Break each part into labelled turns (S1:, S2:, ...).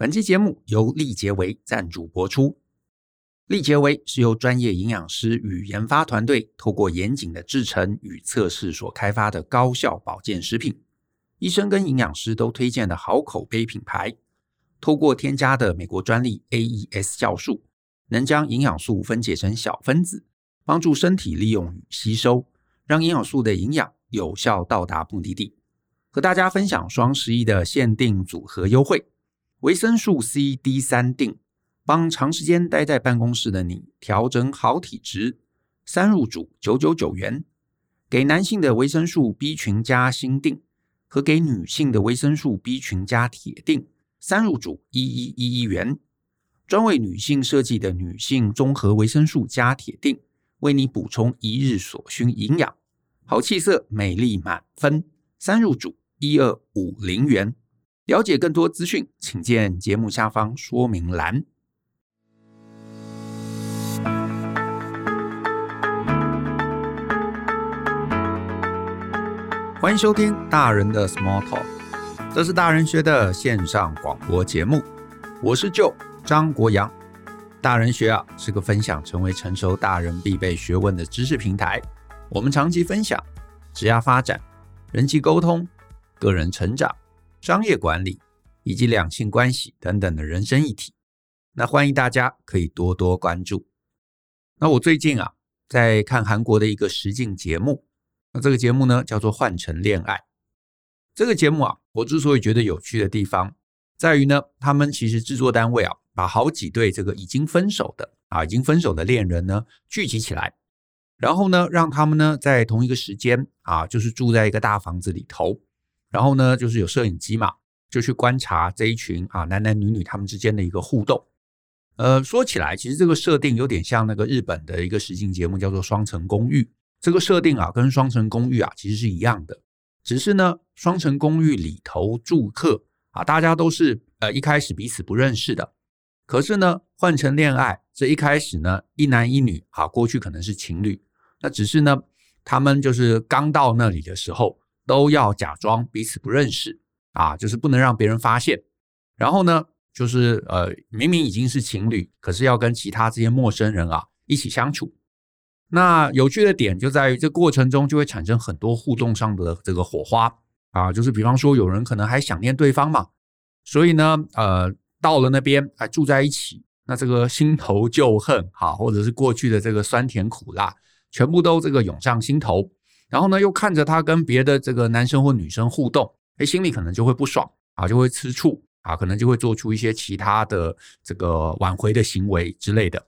S1: 本期节目由力洁维赞助播出。力洁维是由专业营养师与研发团队透过严谨的制程与测试所开发的高效保健食品，医生跟营养师都推荐的好口碑品牌。透过添加的美国专利 AES 酵素，能将营养素分解成小分子，帮助身体利用与吸收，让营养素的营养有效到达目的地。和大家分享双十一的限定组合优惠，维生素 C D 三定。帮长时间待在办公室的你调整好体质，三入组九九九元；给男性的维生素 B 群加锌定和给女性的维生素 B 群加铁定，三入组一一一一元。专为女性设计的女性综合维生素加铁定，为你补充一日所需营养，好气色，美丽满分。三入组一二五零元。了解更多资讯，请见节目下方说明栏。欢迎收听大人的 Small Talk，这是大人学的线上广播节目。我是 Joe 张国阳。大人学啊是个分享成为成熟大人必备学问的知识平台。我们长期分享职业发展、人际沟通、个人成长、商业管理以及两性关系等等的人生议题。那欢迎大家可以多多关注。那我最近啊在看韩国的一个实境节目。那这个节目呢，叫做《换乘恋爱》。这个节目啊，我之所以觉得有趣的地方，在于呢，他们其实制作单位啊，把好几对这个已经分手的啊，已经分手的恋人呢，聚集起来，然后呢，让他们呢，在同一个时间啊，就是住在一个大房子里头，然后呢，就是有摄影机嘛，就去观察这一群啊，男男女女他们之间的一个互动。呃，说起来，其实这个设定有点像那个日本的一个实境节目，叫做《双层公寓》。这个设定啊，跟双层公寓啊其实是一样的，只是呢，双层公寓里头住客啊，大家都是呃一开始彼此不认识的。可是呢，换成恋爱这一开始呢，一男一女啊，过去可能是情侣，那只是呢，他们就是刚到那里的时候，都要假装彼此不认识啊，就是不能让别人发现。然后呢，就是呃明明已经是情侣，可是要跟其他这些陌生人啊一起相处。那有趣的点就在于，这过程中就会产生很多互动上的这个火花啊，就是比方说有人可能还想念对方嘛，所以呢，呃，到了那边还住在一起，那这个新仇旧恨哈，或者是过去的这个酸甜苦辣，全部都这个涌上心头，然后呢，又看着他跟别的这个男生或女生互动，哎，心里可能就会不爽啊，就会吃醋啊，可能就会做出一些其他的这个挽回的行为之类的。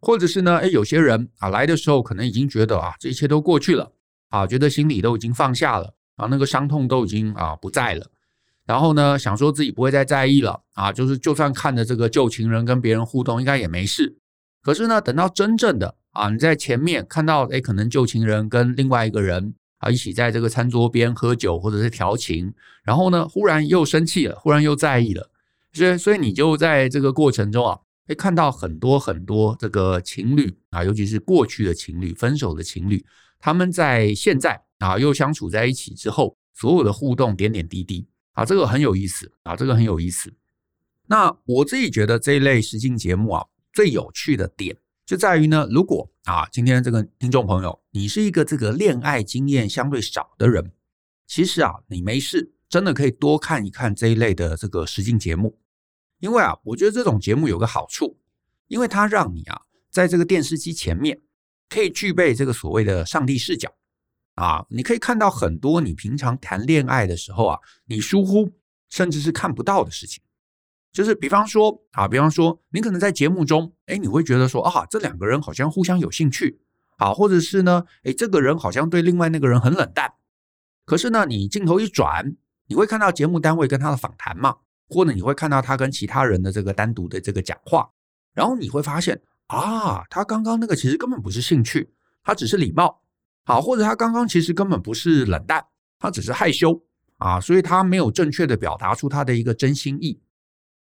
S1: 或者是呢，诶，有些人啊来的时候可能已经觉得啊这一切都过去了啊，觉得心里都已经放下了啊，那个伤痛都已经啊不在了，然后呢想说自己不会再在意了啊，就是就算看着这个旧情人跟别人互动应该也没事。可是呢等到真正的啊你在前面看到诶，可能旧情人跟另外一个人啊一起在这个餐桌边喝酒或者是调情，然后呢忽然又生气了，忽然又在意了，所以所以你就在这个过程中啊。会看到很多很多这个情侣啊，尤其是过去的情侣、分手的情侣，他们在现在啊又相处在一起之后，所有的互动点点滴滴啊，这个很有意思啊，这个很有意思。那我自己觉得这一类实境节目啊，最有趣的点就在于呢，如果啊今天这个听众朋友你是一个这个恋爱经验相对少的人，其实啊你没事，真的可以多看一看这一类的这个实境节目。因为啊，我觉得这种节目有个好处，因为它让你啊，在这个电视机前面可以具备这个所谓的上帝视角啊，你可以看到很多你平常谈恋爱的时候啊，你疏忽甚至是看不到的事情。就是比方说啊，比方说你可能在节目中，哎，你会觉得说啊，这两个人好像互相有兴趣啊，或者是呢，哎，这个人好像对另外那个人很冷淡。可是呢，你镜头一转，你会看到节目单位跟他的访谈嘛。或者你会看到他跟其他人的这个单独的这个讲话，然后你会发现啊，他刚刚那个其实根本不是兴趣，他只是礼貌，好，或者他刚刚其实根本不是冷淡，他只是害羞啊，所以他没有正确的表达出他的一个真心意。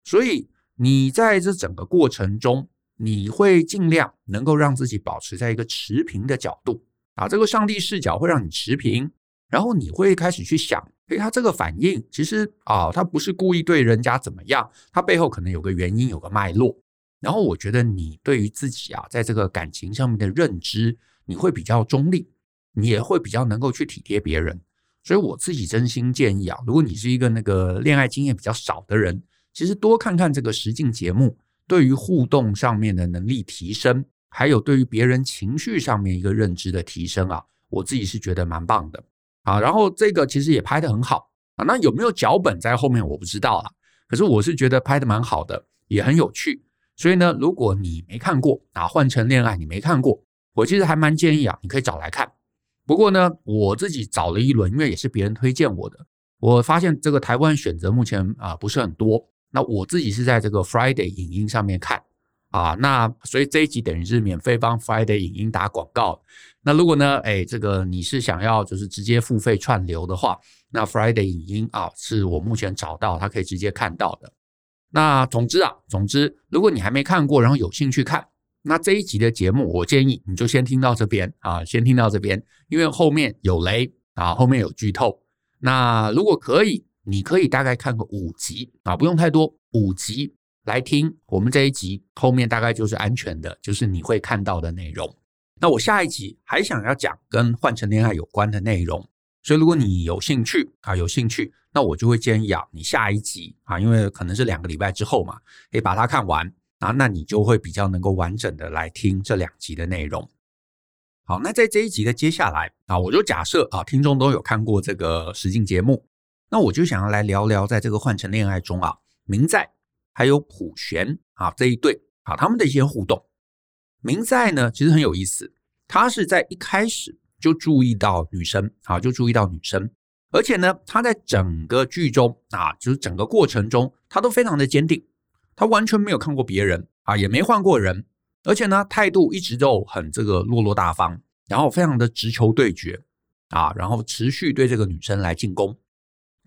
S1: 所以你在这整个过程中，你会尽量能够让自己保持在一个持平的角度啊，这个上帝视角会让你持平，然后你会开始去想。诶，他这个反应其实啊、他不是故意对人家怎么样，他背后可能有个原因，有个脉络。然后我觉得你对于自己啊，在这个感情上面的认知，你会比较中立，你也会比较能够去体贴别人。所以我自己真心建议啊，如果你是一个那个恋爱经验比较少的人，其实多看看这个实境节目，对于互动上面的能力提升，还有对于别人情绪上面一个认知的提升啊，我自己是觉得蛮棒的啊。然后这个其实也拍得很好啊，那有没有脚本在后面我不知道啊，可是我是觉得拍得蛮好的，也很有趣。所以呢，如果你没看过啊，换成恋爱你没看过，我其实还蛮建议啊，你可以找来看。不过呢，我自己找了一轮，因为也是别人推荐我的，我发现这个台湾选择目前啊不是很多。那我自己是在这个 Friday 影音上面看啊，那所以这一集等于是免费帮 Friday 影音打广告。那如果呢，哎，这个你是想要就是直接付费串流的话，那 Friday 影音啊是我目前找到它可以直接看到的。那总之啊，总之，如果你还没看过，然后有兴趣看，那这一集的节目，我建议你就先听到这边啊，先听到这边，因为后面有雷啊，后面有剧透。那如果可以，你可以大概看个五集啊，不用太多，五集来听我们这一集，后面大概就是安全的，就是你会看到的内容。那我下一集还想要讲跟换乘恋爱有关的内容。所以，如果你有兴趣啊，有兴趣，那我就会建议啊，你下一集啊，因为可能是两个礼拜之后嘛，可以把它看完啊，那你就会比较能够完整的来听这两集的内容。好，那在这一集的接下来啊，我就假设啊，听众都有看过这个实境节目，那我就想要来聊聊，在这个换乘恋爱中啊，明在还有普璇啊这一对啊，他们的一些互动。明在呢，其实很有意思，他是在一开始。就注意到女生啊，就注意到女生，而且呢，他在整个剧中啊，就是整个过程中，他都非常的坚定，他完全没有看过别人啊，也没换过人，而且呢，态度一直都很这个落落大方，然后非常的直球对决啊，然后持续对这个女生来进攻。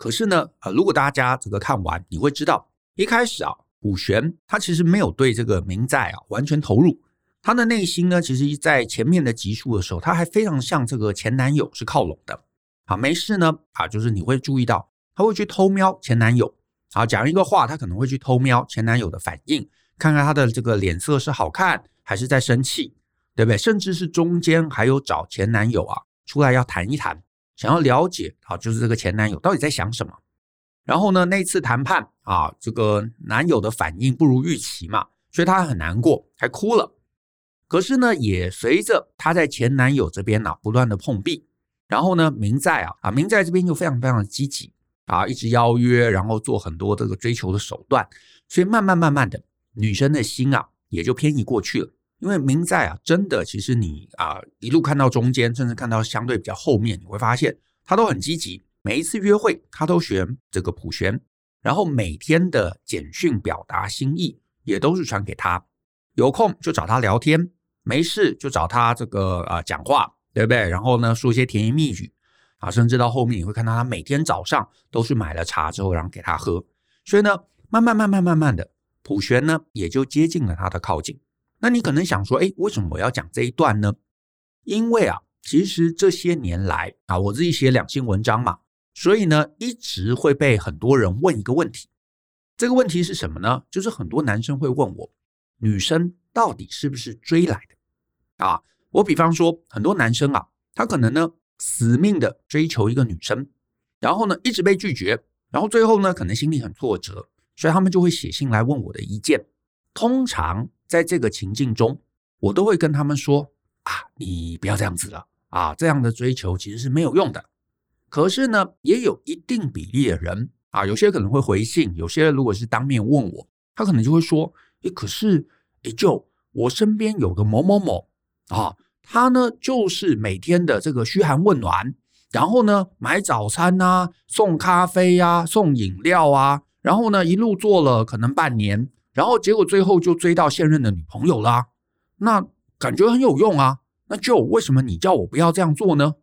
S1: 可是呢，呃，如果大家这个看完，你会知道，一开始啊，普璇他其实没有对这个明在啊完全投入。他的内心呢，其实，在前面的集数的时候，他还非常像这个前男友是靠拢的。好，没事呢，啊，就是你会注意到，他会去偷瞄前男友，啊，讲一个话，他可能会去偷瞄前男友的反应，看看他的这个脸色是好看还是在生气，对不对？甚至是中间还有找前男友啊出来要谈一谈，想要了解啊，就是这个前男友到底在想什么。然后呢，那次谈判啊，这个男友的反应不如预期嘛，所以他很难过，还哭了。可是呢，也随着她在前男友这边呢、啊、不断的碰壁，然后呢，明在啊啊明在这边又非常非常的积极啊，一直邀约，然后做很多这个追求的手段，所以慢慢慢慢的，女生的心啊也就偏移过去了。因为明在啊，真的，其实你啊一路看到中间，甚至看到相对比较后面，你会发现他都很积极，每一次约会他都选这个普璇，然后每天的简讯表达心意也都是传给他，有空就找他聊天。没事就找他这个啊、讲话，对不对？然后呢，说一些甜言蜜语啊，甚至到后面你会看到他每天早上都是买了茶之后，然后给他喝。所以呢，慢慢慢慢慢慢的，普璇呢也就接近了他的靠近。那你可能想说，哎，为什么我要讲这一段呢？因为啊，其实这些年来啊，我自己写两性文章嘛，所以呢，一直会被很多人问一个问题。这个问题是什么呢？就是很多男生会问我，女生到底是不是追来的？啊，我比方说，很多男生啊，他可能呢死命的追求一个女生，然后呢一直被拒绝，然后最后呢可能心里很挫折，所以他们就会写信来问我的意见。通常在这个情境中，我都会跟他们说啊，你不要这样子了啊，这样的追求其实是没有用的。可是呢，也有一定比例的人啊，有些可能会回信，有些如果是当面问我，他可能就会说，诶，可是诶，就我身边有个某某某。啊，他呢就是每天的这个嘘寒问暖，然后呢买早餐啊，送咖啡啊，送饮料啊，然后呢一路做了可能半年，然后结果最后就追到现任的女朋友啦。那感觉很有用啊。那就为什么你叫我不要这样做呢？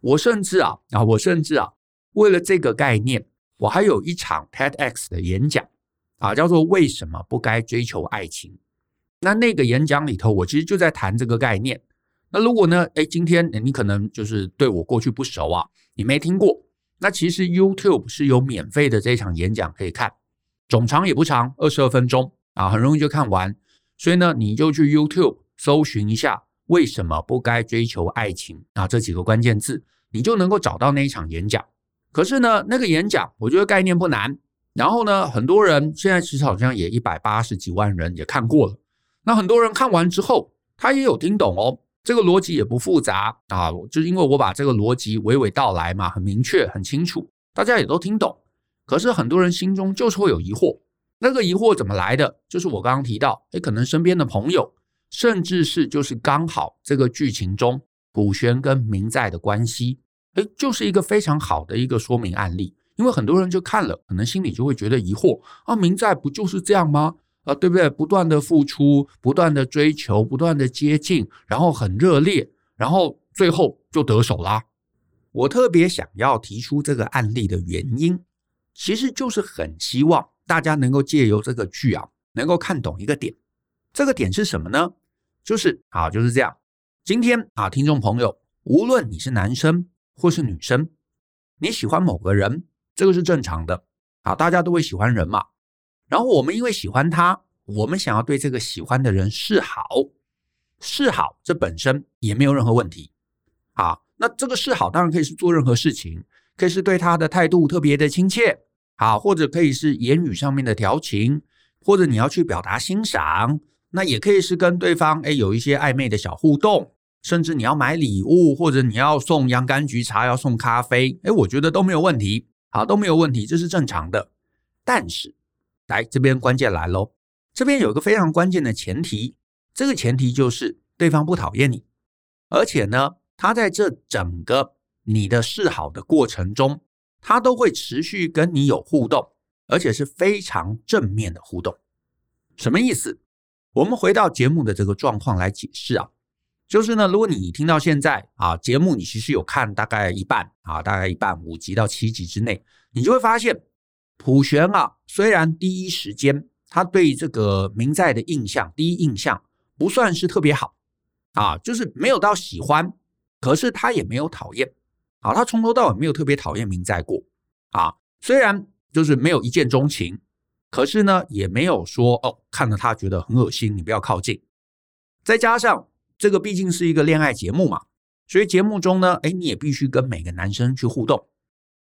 S1: 我甚至啊啊，我甚至啊，为了这个概念，我还有一场 TEDx 的演讲啊，叫做为什么不该追求爱情。那那个演讲里头，我其实就在谈这个概念。那如果呢，哎，今天你可能就是对我过去不熟啊，你没听过。那其实 YouTube 是有免费的这场演讲可以看，总长也不长，二十二分钟啊，很容易就看完。所以呢，你就去 YouTube 搜寻一下为什么不该追求爱情啊这几个关键字，你就能够找到那一场演讲。可是呢，那个演讲我觉得概念不难，然后呢，很多人现在其实好像也一百八十几万人也看过了。那很多人看完之后，他也有听懂哦。这个逻辑也不复杂啊，就因为我把这个逻辑娓娓道来嘛，很明确、很清楚，大家也都听懂。可是很多人心中就是会有疑惑，那个疑惑怎么来的？就是我刚刚提到，诶，可能身边的朋友，甚至是就是刚好这个剧情中古轩跟明在的关系，诶，就是一个非常好的一个说明案例。因为很多人就看了，可能心里就会觉得疑惑啊，明在不就是这样吗？啊，对不对？不断的付出，不断的追求，不断的接近，然后很热烈，然后最后就得手啦。我特别想要提出这个案例的原因，其实就是很希望大家能够借由这个剧啊，能够看懂一个点。这个点是什么呢？就是啊，就是这样。今天啊，听众朋友，无论你是男生或是女生，你喜欢某个人，这个是正常的啊，大家都会喜欢人嘛。然后我们因为喜欢他，我们想要对这个喜欢的人示好，示好这本身也没有任何问题。啊，那这个示好当然可以是做任何事情，可以是对他的态度特别的亲切，好，或者可以是言语上面的调情，或者你要去表达欣赏，那也可以是跟对方诶有一些暧昧的小互动，甚至你要买礼物，或者你要送洋甘菊茶，要送咖啡，诶，我觉得都没有问题，好，都没有问题，这是正常的，但是。来，这边关键来喽，这边有个非常关键的前提，这个前提就是对方不讨厌你，而且呢，他在这整个你的示好的过程中，他都会持续跟你有互动，而且是非常正面的互动。什么意思？我们回到节目的这个状况来解释啊，就是呢，如果你听到现在啊，节目你其实有看大概一半啊，大概一半五集到七集之内，你就会发现。普璇啊，虽然第一时间他对这个明在的印象，第一印象不算是特别好啊，就是没有到喜欢，可是他也没有讨厌，啊，他从头到尾没有特别讨厌明在过啊。虽然就是没有一见钟情，可是呢，也没有说哦，看了他觉得很恶心，你不要靠近。再加上这个毕竟是一个恋爱节目嘛，所以节目中呢，哎，你也必须跟每个男生去互动。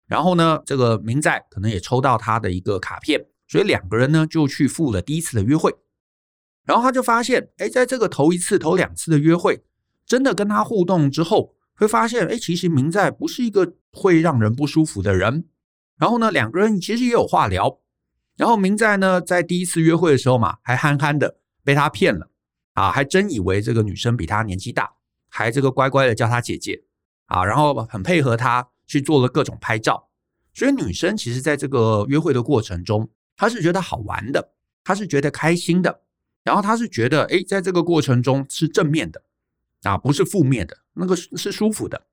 S1: 然后呢，这个明在可能也抽到他的一个卡片，所以两个人呢就去赴了第一次的约会。然后他就发现，哎，在这个头一次、头两次的约会，真的跟他互动之后，会发现，哎，其实明在不是一个会让人不舒服的人。然后呢，两个人其实也有话聊。然后明在呢，在第一次约会的时候嘛，还憨憨的被他骗了啊，还真以为这个女生比他年纪大，还这个乖乖的叫他姐姐啊，然后很配合他。去做了各种拍照，所以女生其实在这个约会的过程中，她是觉得好玩的，她是觉得开心的，然后她是觉得，哎，在这个过程中是正面的，啊，不是负面的，那个是舒服的。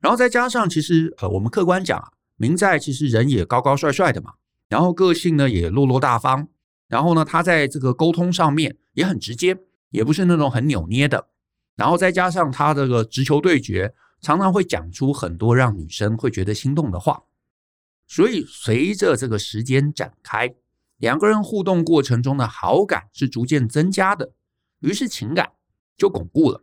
S1: 然后再加上，其实呃，我们客观讲啊，明在其实人也高高帅帅的嘛，然后个性呢也落落大方，然后呢，他在这个沟通上面也很直接，也不是那种很扭捏的，然后再加上他这个直球对决。常常会讲出很多让女生会觉得心动的话，所以随着这个时间展开，两个人互动过程中的好感是逐渐增加的，于是情感就巩固了。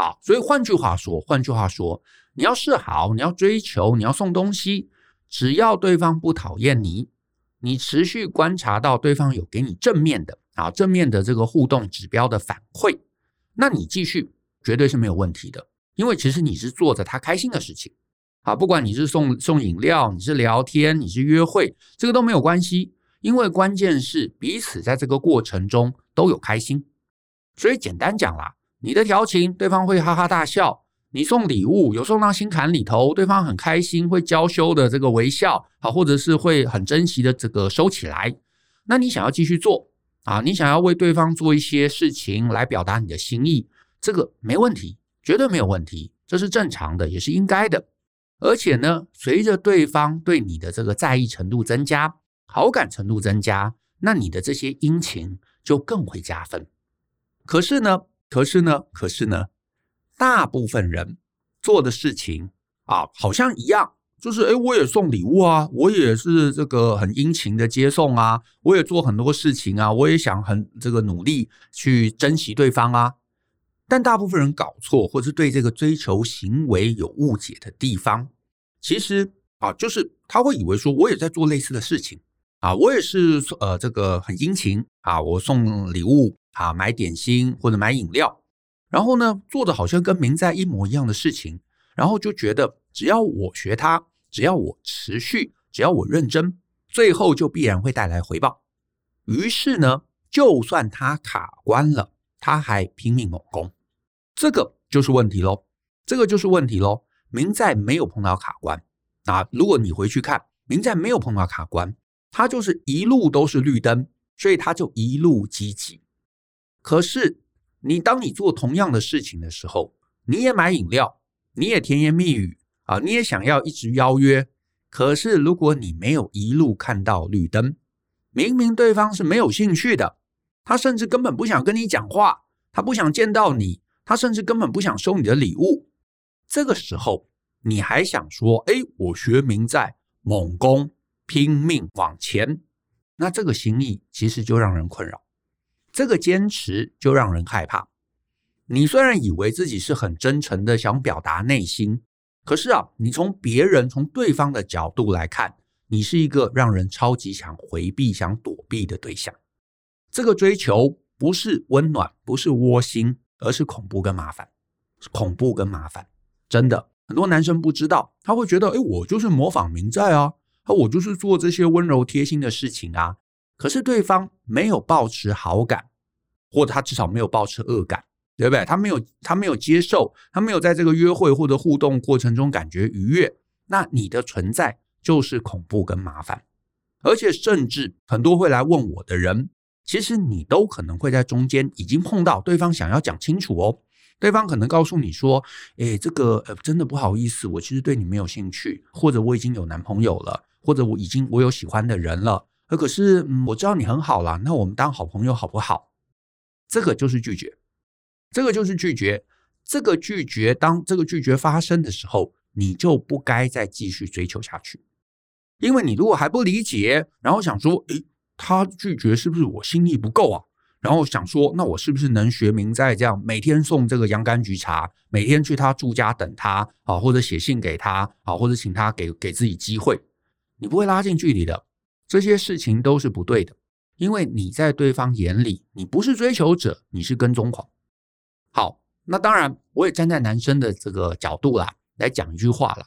S1: 好，所以换句话说，换句话说，你要示好，你要追求，你要送东西，只要对方不讨厌你，你持续观察到对方有给你正面的啊正面的这个互动指标的反馈，那你继续绝对是没有问题的。因为其实你是做着他开心的事情，啊，不管你是送送饮料，你是聊天，你是约会，这个都没有关系。因为关键是彼此在这个过程中都有开心。所以简单讲啦，你的调情，对方会哈哈大笑；你送礼物，有送到心坎里头，对方很开心，会娇羞的这个微笑，啊，或者是会很珍惜的这个收起来。那你想要继续做啊，你想要为对方做一些事情来表达你的心意，这个没问题。绝对没有问题，这是正常的，也是应该的。而且呢，随着对方对你的这个在意程度增加，好感程度增加，那你的这些殷勤就更会加分。可是呢，可是呢，可是呢，大部分人做的事情啊，好像一样，就是哎，我也送礼物啊，我也是这个很殷勤的接送啊，我也做很多事情啊，我也想很这个努力去珍惜对方啊。但大部分人搞错，或是对这个追求行为有误解的地方，其实啊，就是他会以为说，我也在做类似的事情啊，我也是呃这个很殷勤啊，我送礼物啊，买点心或者买饮料，然后呢，做的好像跟明在一模一样的事情，然后就觉得只要我学他，只要我持续，只要我认真，最后就必然会带来回报。于是呢，就算他卡关了，他还拼命猛攻。这个就是问题喽，这个就是问题喽。明在没有碰到卡关啊，如果你回去看，明在没有碰到卡关，他就是一路都是绿灯，所以他就一路积极。可是你当你做同样的事情的时候，你也买饮料，你也甜言蜜语啊，你也想要一直邀约，可是如果你没有一路看到绿灯，明明对方是没有兴趣的，他甚至根本不想跟你讲话，他不想见到你。他甚至根本不想收你的礼物，这个时候你还想说：“哎，我学名在猛攻，拼命往前。”那这个心意其实就让人困扰，这个坚持就让人害怕。你虽然以为自己是很真诚的想表达内心，可是啊，你从别人从对方的角度来看，你是一个让人超级想回避、想躲避的对象。这个追求不是温暖，不是窝心。而是恐怖跟麻烦，恐怖跟麻烦，真的很多男生不知道，他会觉得，哎，我就是模仿明在啊，我就是做这些温柔贴心的事情啊。可是对方没有保持好感，或者他至少没有抱持恶感，对不对？他没有，他没有接受，他没有在这个约会或者互动过程中感觉愉悦，那你的存在就是恐怖跟麻烦。而且甚至很多会来问我的人。其实你都可能会在中间已经碰到对方想要讲清楚哦，对方可能告诉你说：“诶，这个呃真的不好意思，我其实对你没有兴趣，或者我已经有男朋友了，或者我已经我有喜欢的人了。呃，可是嗯，我知道你很好啦，那我们当好朋友好不好？”这个就是拒绝，这个就是拒绝，这个拒绝。当这个拒绝发生的时候，你就不该再继续追求下去，因为你如果还不理解，然后想说：“诶。”他拒绝是不是我心意不够啊？然后想说，那我是不是能学明在这样每天送这个洋甘菊茶，每天去他住家等他啊，或者写信给他啊，或者请他给给自己机会？你不会拉近距离的，这些事情都是不对的，因为你在对方眼里，你不是追求者，你是跟踪狂。好，那当然，我也站在男生的这个角度啦，来讲一句话啦，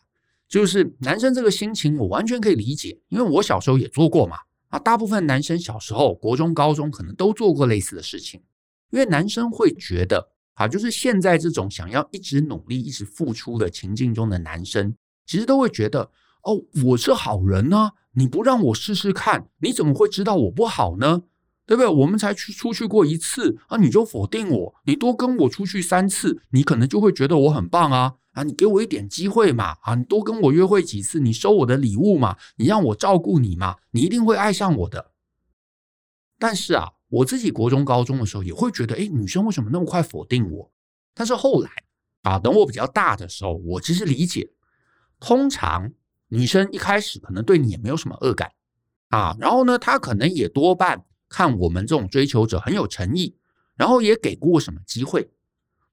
S1: 就是男生这个心情，我完全可以理解，因为我小时候也做过嘛。啊，大部分男生小时候，国中、高中可能都做过类似的事情，因为男生会觉得，啊，就是现在这种想要一直努力、一直付出的情境中的男生，其实都会觉得，哦，我是好人呢，你不让我试试看，你怎么会知道我不好呢？对不对？我们才去出去过一次啊，你就否定我，你多跟我出去三次，你可能就会觉得我很棒啊。啊，你给我一点机会嘛！啊，你多跟我约会几次，你收我的礼物嘛，你让我照顾你嘛，你一定会爱上我的。但是啊，我自己国中、高中的时候也会觉得，哎，女生为什么那么快否定我？但是后来啊，等我比较大的时候，我其实理解，通常女生一开始可能对你也没有什么恶感啊，然后呢，她可能也多半看我们这种追求者很有诚意，然后也给过什么机会。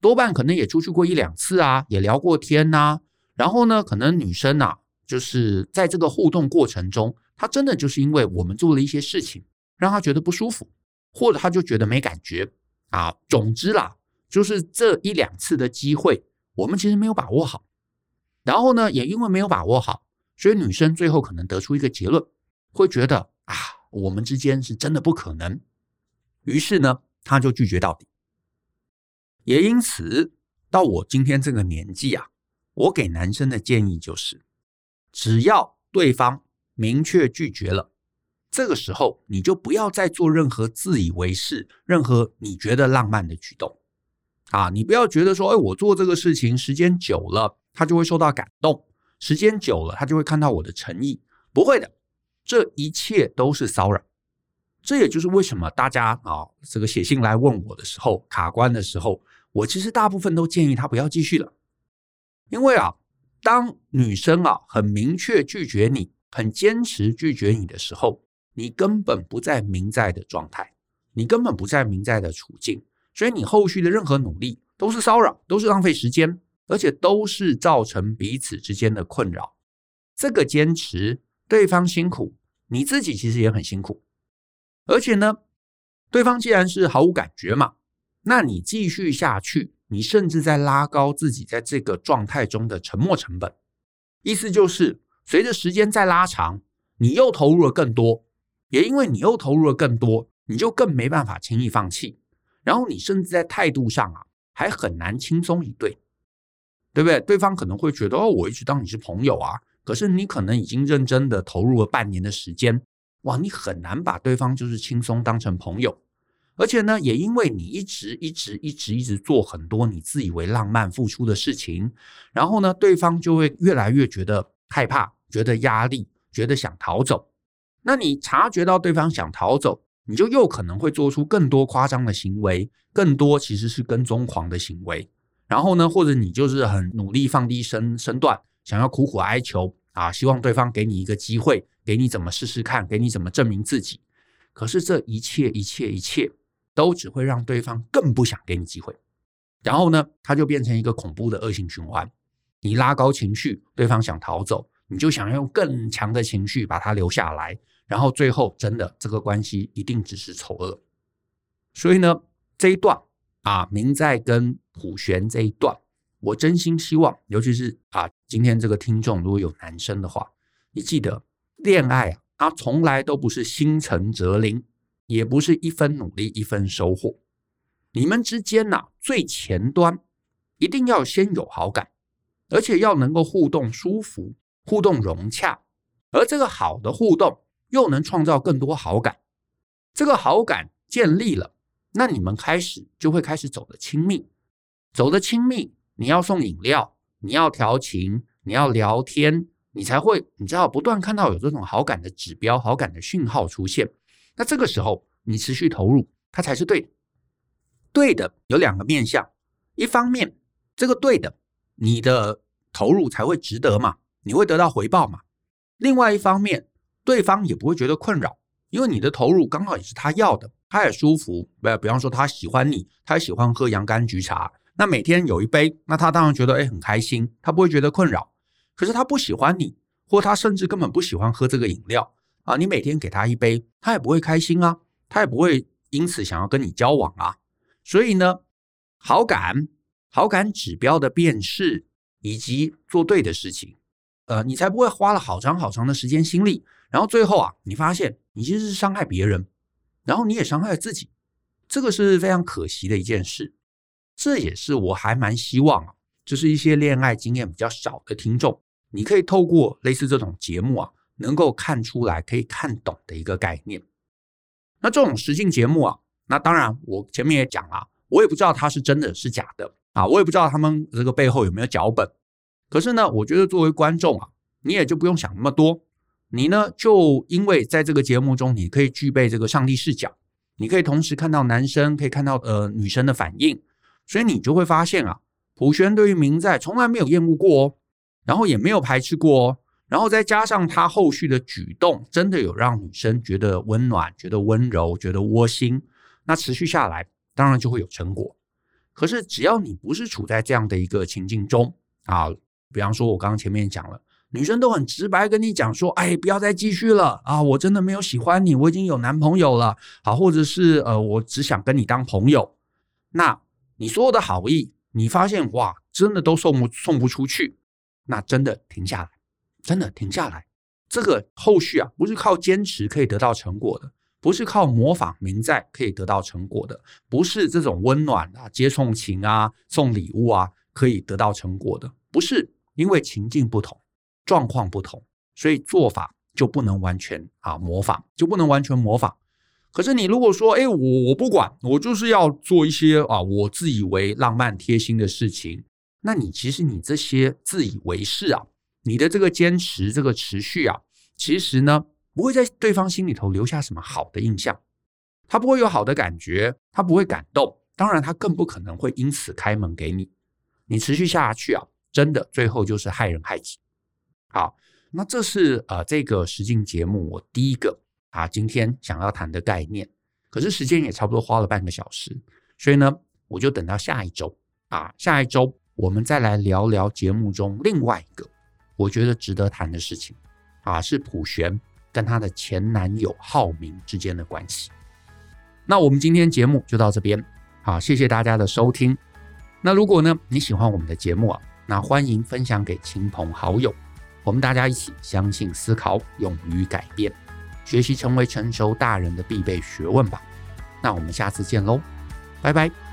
S1: 多半可能也出去过一两次啊，也聊过天呐。然后呢，可能女生呐，就是在这个互动过程中，她真的就是因为我们做了一些事情，让她觉得不舒服，或者她就觉得没感觉啊。总之啦，就是这一两次的机会，我们其实没有把握好。然后呢，也因为没有把握好，所以女生最后可能得出一个结论，会觉得啊，我们之间是真的不可能。于是呢，她就拒绝到底。也因此，到我今天这个年纪啊，我给男生的建议就是，只要对方明确拒绝了，这个时候你就不要再做任何自以为是、任何你觉得浪漫的举动啊！你不要觉得说，哎，我做这个事情时间久了，他就会受到感动；时间久了，他就会看到我的诚意。不会的，这一切都是骚扰。这也就是为什么大家啊，这个写信来问我的时候，卡关的时候。我其实大部分都建议他不要继续了，因为啊，当女生啊很明确拒绝你，很坚持拒绝你的时候，你根本不在明在的状态，你根本不在明在的处境，所以你后续的任何努力都是骚扰，都是浪费时间，而且都是造成彼此之间的困扰。这个坚持，对方辛苦，你自己其实也很辛苦，而且呢，对方既然是毫无感觉嘛，那你继续下去，你甚至在拉高自己在这个状态中的沉没成本。意思就是，随着时间再拉长，你又投入了更多，也因为你又投入了更多，你就更没办法轻易放弃。然后你甚至在态度上啊，还很难轻松以对，对不对？对方可能会觉得哦，我一直当你是朋友啊。可是你可能已经认真的投入了半年的时间，哇，你很难把对方就是轻松当成朋友，而且呢，也因为你一直一直一直一直做很多你自以为浪漫付出的事情，然后呢，对方就会越来越觉得害怕，觉得压力，觉得想逃走。那你察觉到对方想逃走，你就又可能会做出更多夸张的行为，更多其实是跟踪狂的行为。然后呢，或者你就是很努力放低身身段。想要苦苦哀求啊，希望对方给你一个机会，给你怎么试试看，给你怎么证明自己。可是这一切一切一切都只会让对方更不想给你机会。然后呢，他就变成一个恐怖的恶性循环。你拉高情绪，对方想逃走，你就想要用更强的情绪把他留下来。然后最后真的这个关系一定只是丑恶。所以呢，这一段啊，明在跟普玄这一段。我真心希望，尤其是啊，今天这个听众如果有男生的话，你记得，恋爱啊，它从来都不是心诚则灵，也不是一分努力一分收获。你们之间呐，最前端一定要先有好感，而且要能够互动舒服、互动融洽，而这个好的互动又能创造更多好感。这个好感建立了，那你们开始就会开始走得亲密，走得亲密。你要送饮料，你要调情，你要聊天，你才会，你知道，不断看到有这种好感的指标、好感的讯号出现。那这个时候，你持续投入，它才是对的。对的有两个面向，一方面，这个对的，你的投入才会值得嘛，你会得到回报嘛。另外一方面，对方也不会觉得困扰，因为你的投入刚好也是他要的，他也舒服。不，比方说他喜欢你，他喜欢喝洋甘菊茶。那每天有一杯，那他当然觉得诶很开心，他不会觉得困扰。可是他不喜欢你，或他甚至根本不喜欢喝这个饮料啊，你每天给他一杯，他也不会开心啊，他也不会因此想要跟你交往啊。所以呢，好感、好感指标的辨识以及做对的事情，呃，你才不会花了好长好长的时间心力，然后最后啊，你发现你其实是伤害别人，然后你也伤害了自己，这个是非常可惜的一件事。这也是我还蛮希望啊，就是一些恋爱经验比较少的听众，你可以透过类似这种节目啊，能够看出来、可以看懂的一个概念。那这种实境节目啊，那当然我前面也讲了，我也不知道它是真的是假的啊，我也不知道他们这个背后有没有脚本。可是呢，我觉得作为观众啊，你也就不用想那么多，你呢就因为在这个节目中，你可以具备这个上帝视角，你可以同时看到男生，可以看到呃女生的反应。所以你就会发现啊，普轩对于明在从来没有厌恶过哦，然后也没有排斥过哦，然后再加上他后续的举动，真的有让女生觉得温暖、觉得温柔、觉得窝心。那持续下来，当然就会有成果。可是只要你不是处在这样的一个情境中啊，比方说我刚刚前面讲了，女生都很直白跟你讲说，哎，不要再继续了啊，我真的没有喜欢你，我已经有男朋友了，好，或者是呃，我只想跟你当朋友，那。你所有的好意，你发现哇，真的都送不送不出去，那真的停下来，真的停下来。这个后续啊，不是靠坚持可以得到成果的，不是靠模仿明在可以得到成果的，不是这种温暖啊、接送情啊、送礼物啊可以得到成果的，不是，因为情境不同，状况不同，所以做法就不能完全啊模仿，就不能完全模仿。可是你如果说，哎，我我不管，我就是要做一些啊，我自以为浪漫贴心的事情，那你其实你这些自以为是啊，你的这个坚持，这个持续啊，其实呢，不会在对方心里头留下什么好的印象，他不会有好的感觉，他不会感动，当然他更不可能会因此开门给你。你持续下去啊，真的最后就是害人害己。好，那这是呃这个实境节目我第一个啊今天想要谈的概念。可是时间也差不多花了半个小时，所以呢，我就等到下一周啊，下一周我们再来聊聊节目中另外一个我觉得值得谈的事情啊，是普璇跟她的前男友浩明之间的关系。那我们今天节目就到这边，好，谢谢大家的收听。那如果呢你喜欢我们的节目啊，那欢迎分享给亲朋好友，我们大家一起相信、思考、勇于改变，学习成为成熟大人的必备学问吧。那我们下次见喽，拜拜。